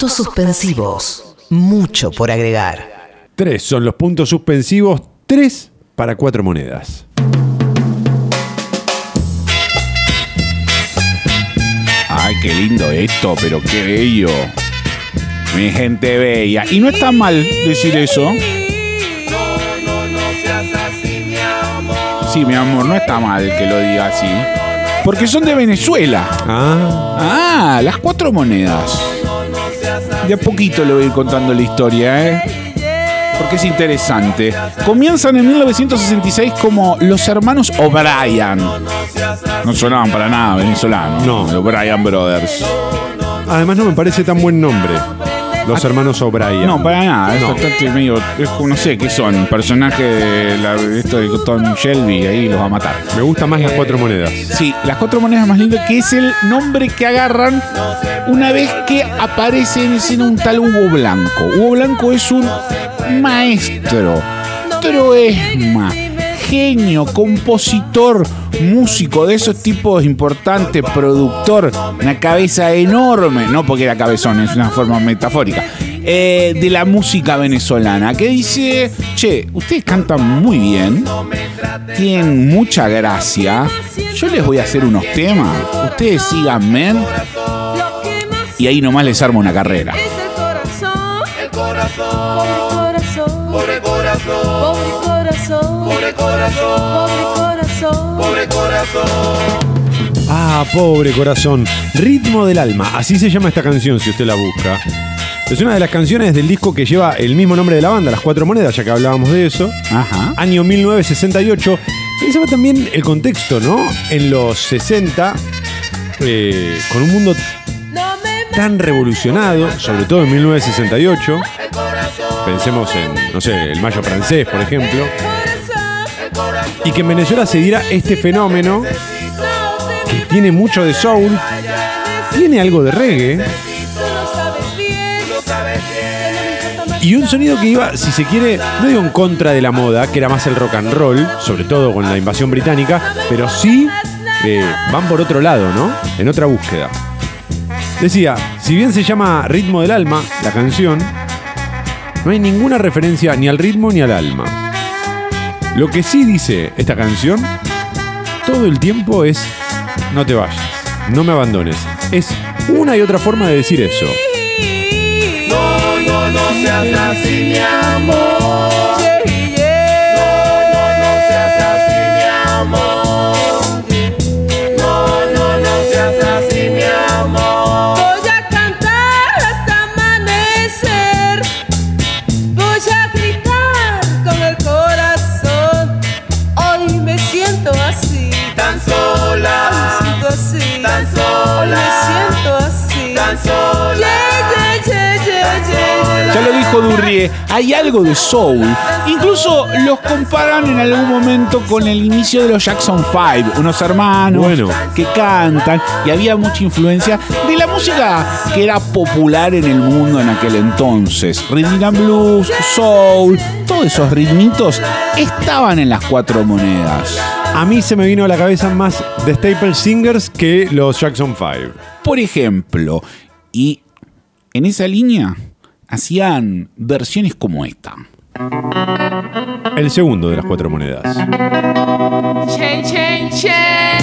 Puntos suspensivos. Mucho por agregar. Tres son los puntos suspensivos, tres para cuatro monedas. Ay, qué lindo esto, pero qué bello. Mi gente bella. Y no está mal decir eso. Sí, mi amor, no está mal que lo diga así. Porque son de Venezuela. Ah, Ah, las cuatro monedas. De a poquito le voy a ir contando la historia, ¿eh? Porque es interesante. Comienzan en 1966 como los hermanos O'Brien. No sonaban para nada venezolanos. No. Los O'Brien Brothers. además no me parece tan buen nombre. Los hermanos O'Brien. No, para nada. Es No. bastante medio. es no sé qué son. Personaje de la, esto de Tom Shelby. Ahí los va a matar. Me gustan más las cuatro monedas. Sí, las cuatro monedas más lindas, que es el nombre que agarran una vez que aparece en escena un tal Hugo Blanco. Hugo Blanco es un maestro, troesma, genio, compositor, músico de esos tipos importantes, productor, una cabeza enorme, no porque era cabezón, es una forma metafórica. eh, de la música venezolana que dice, che, ustedes cantan muy bien, tienen mucha gracia. Yo les voy a hacer unos temas. Ustedes síganme. Y ahí nomás les armo una carrera. Es el corazón, el corazón, pobre corazón, pobre corazón, pobre corazón, pobre corazón, Ah, pobre corazón. Ritmo del alma. Así se llama esta canción si usted la busca. Es una de las canciones del disco que lleva el mismo nombre de la banda, Las Cuatro Monedas, ya que hablábamos de eso. Ajá. Año 1968. Pensaba también el contexto, ¿no? En los 60, eh, con un mundo tan revolucionado, sobre todo en 1968. Pensemos en, no sé, el Mayo francés, por ejemplo. Y que en Venezuela se diera este fenómeno que tiene mucho de soul, tiene algo de reggae y un sonido que iba, si se quiere, no digo en contra de la moda, que era más el rock and roll, sobre todo con la invasión británica, pero sí eh, van por otro lado, ¿no? En otra búsqueda. Decía, si bien se llama Ritmo del Alma, la canción, no hay ninguna referencia ni al ritmo ni al alma. Lo que sí dice esta canción, todo el tiempo es, no te vayas, no me abandones. Es una y otra forma de decir eso. Tan sola. Me siento así. Tan sola. Me siento así. Tan sola. Yeah, yeah, yeah, yeah, yeah. Ya lo dijo Durrie, hay algo de soul. Incluso los comparan en algún momento con el inicio de los Jackson 5, unos hermanos Bueno. que cantan y había mucha influencia de la música que era popular en el mundo en aquel entonces. Rhythm and blues, soul, todos esos ritmitos estaban en las cuatro monedas. A mí se me vino a la cabeza más The Staple Singers que los Jackson 5. Por ejemplo, y en esa línea hacían versiones como esta. El segundo de las cuatro monedas. Chain, chain, chain.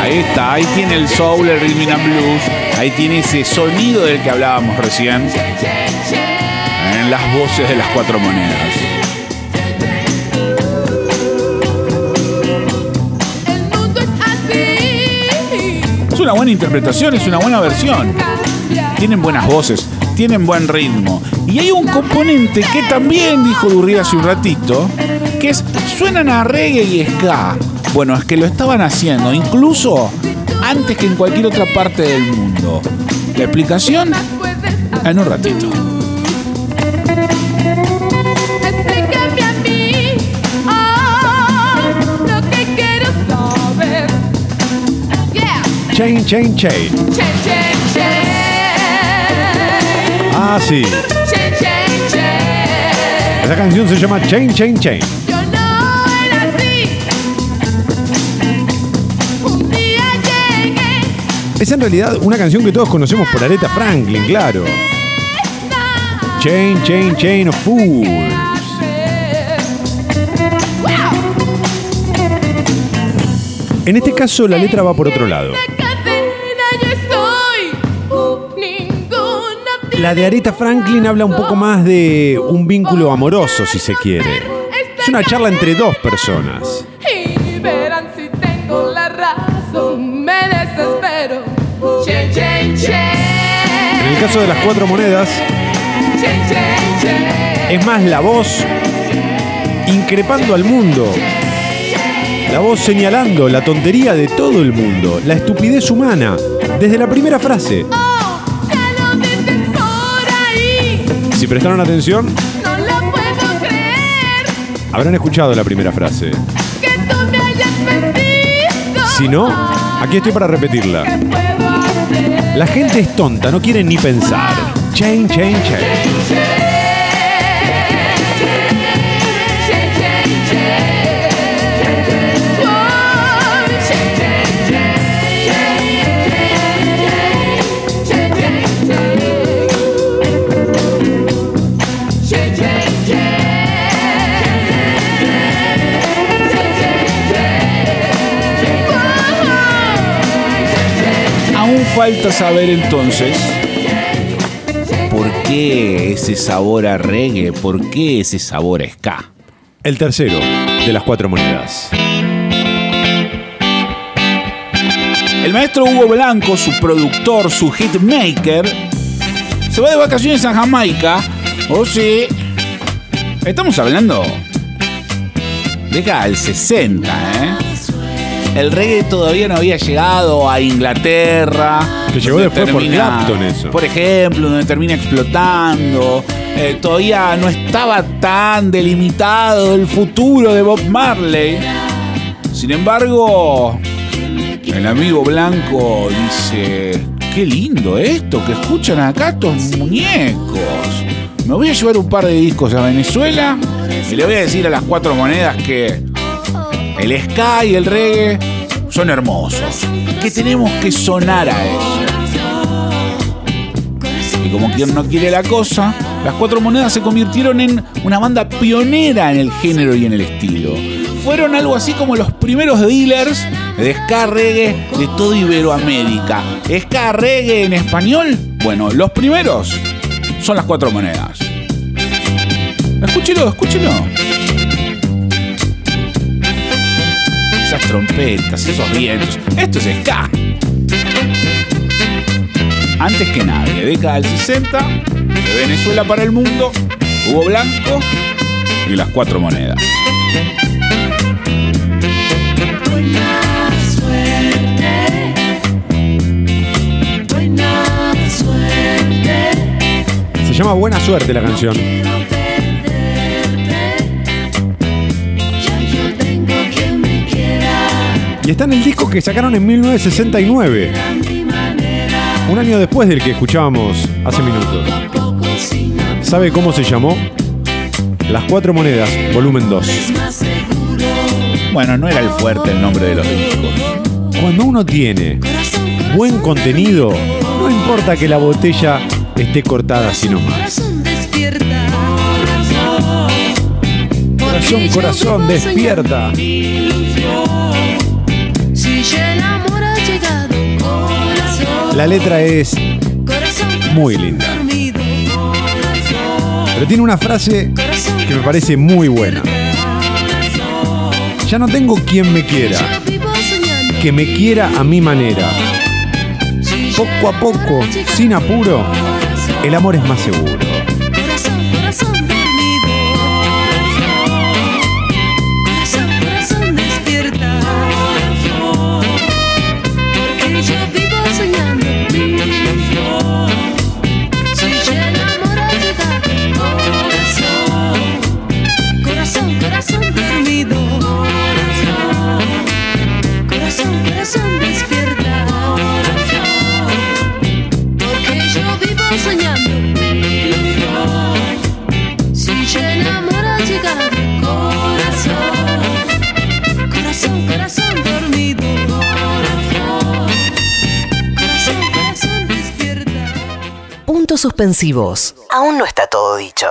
Ahí está, ahí tiene el soul, el rhythm and blues, ahí tiene ese sonido del que hablábamos recién en las voces de las cuatro monedas. Una buena interpretación, es una buena versión. Tienen buenas voces, tienen buen ritmo. Y hay un componente que también dijo Durri hace un ratito, que es suenan a reggae y ska. Bueno, es que lo estaban haciendo, incluso antes que en cualquier otra parte del mundo. La explicación en un ratito. Chain, chain, chain. Chain, chain, chain. Ah, sí. Chain, chain, chain. Esa canción se llama Chain, Chain, Chain. Yo no era así. Un día llegué Es en realidad una canción que todos conocemos por Aretha Franklin, claro. Chain, Chain, Chain of Fools. En este caso la letra va por otro lado. La de Aretha Franklin habla un poco más de un vínculo amoroso, si se quiere. Es una charla entre dos personas. Y verán si tengo la razón, me desespero. En el caso de las cuatro monedas, es más la voz increpando al mundo. La voz señalando la tontería de todo el mundo, la estupidez humana, desde la primera frase. Prestaron atención, No lo puedo creer habrán escuchado la primera frase. que tú me hayas mentido. Si no, aquí estoy para repetirla. ¿Qué puedo hacer? La gente es tonta, no quiere ni pensar. Chain, chain, chain. Falta saber entonces por qué ese sabor a reggae, por qué ese sabor a ska. El tercero de las cuatro monedas. El maestro Hugo Blanco, su productor, su hitmaker, se va de vacaciones a Jamaica. O sí. Estamos hablando. Década del 60, ¿eh? El reggae todavía no había llegado a Inglaterra. Que llegó después por Clapton, eso. Por ejemplo, donde termina explotando. Eh, todavía no estaba tan delimitado el futuro de Bob Marley. Sin embargo, el amigo Blanco dice, qué lindo esto que escuchan acá estos muñecos. Me voy a llevar un par de discos a Venezuela y le voy a decir a las cuatro monedas que el ska y el reggae son hermosos. Que tenemos que sonar a eso. Y como quien no quiere la cosa, las cuatro monedas se convirtieron en una banda pionera en el género y en el estilo. Fueron algo así como los primeros dealers de ska reggae de toda Iberoamérica. Ska reggae en español, bueno, los primeros son las cuatro monedas. Escúchelo, escúchelo. Trompetas, esos vientos. Esto es ska. Antes que nadie, década del 60, de Venezuela para el mundo, Hugo Blanco y las cuatro monedas. Se llama Buena Suerte la canción. Y está en el disco que sacaron en 1969, a mi manera. un año después del que escuchábamos hace minutos. ¿Sabe cómo se llamó? Las cuatro monedas, volumen 2. más seguro. Bueno, no era el fuerte el nombre de los discos. Cuando uno tiene buen contenido, no importa que la botella esté cortada sino más. corazón despierta. Corazón, corazón, despierta. La letra es, Muy linda. pero tiene una frase que me parece muy buena. Ya no tengo quien me quiera, que me quiera a mi manera. Poco a poco, sin apuro, el amor es más seguro. Si te enamoras, llegará corazón. Corazón, corazón dormido. Corazón, corazón despierta. Puntos suspensivos. Aún no está todo dicho.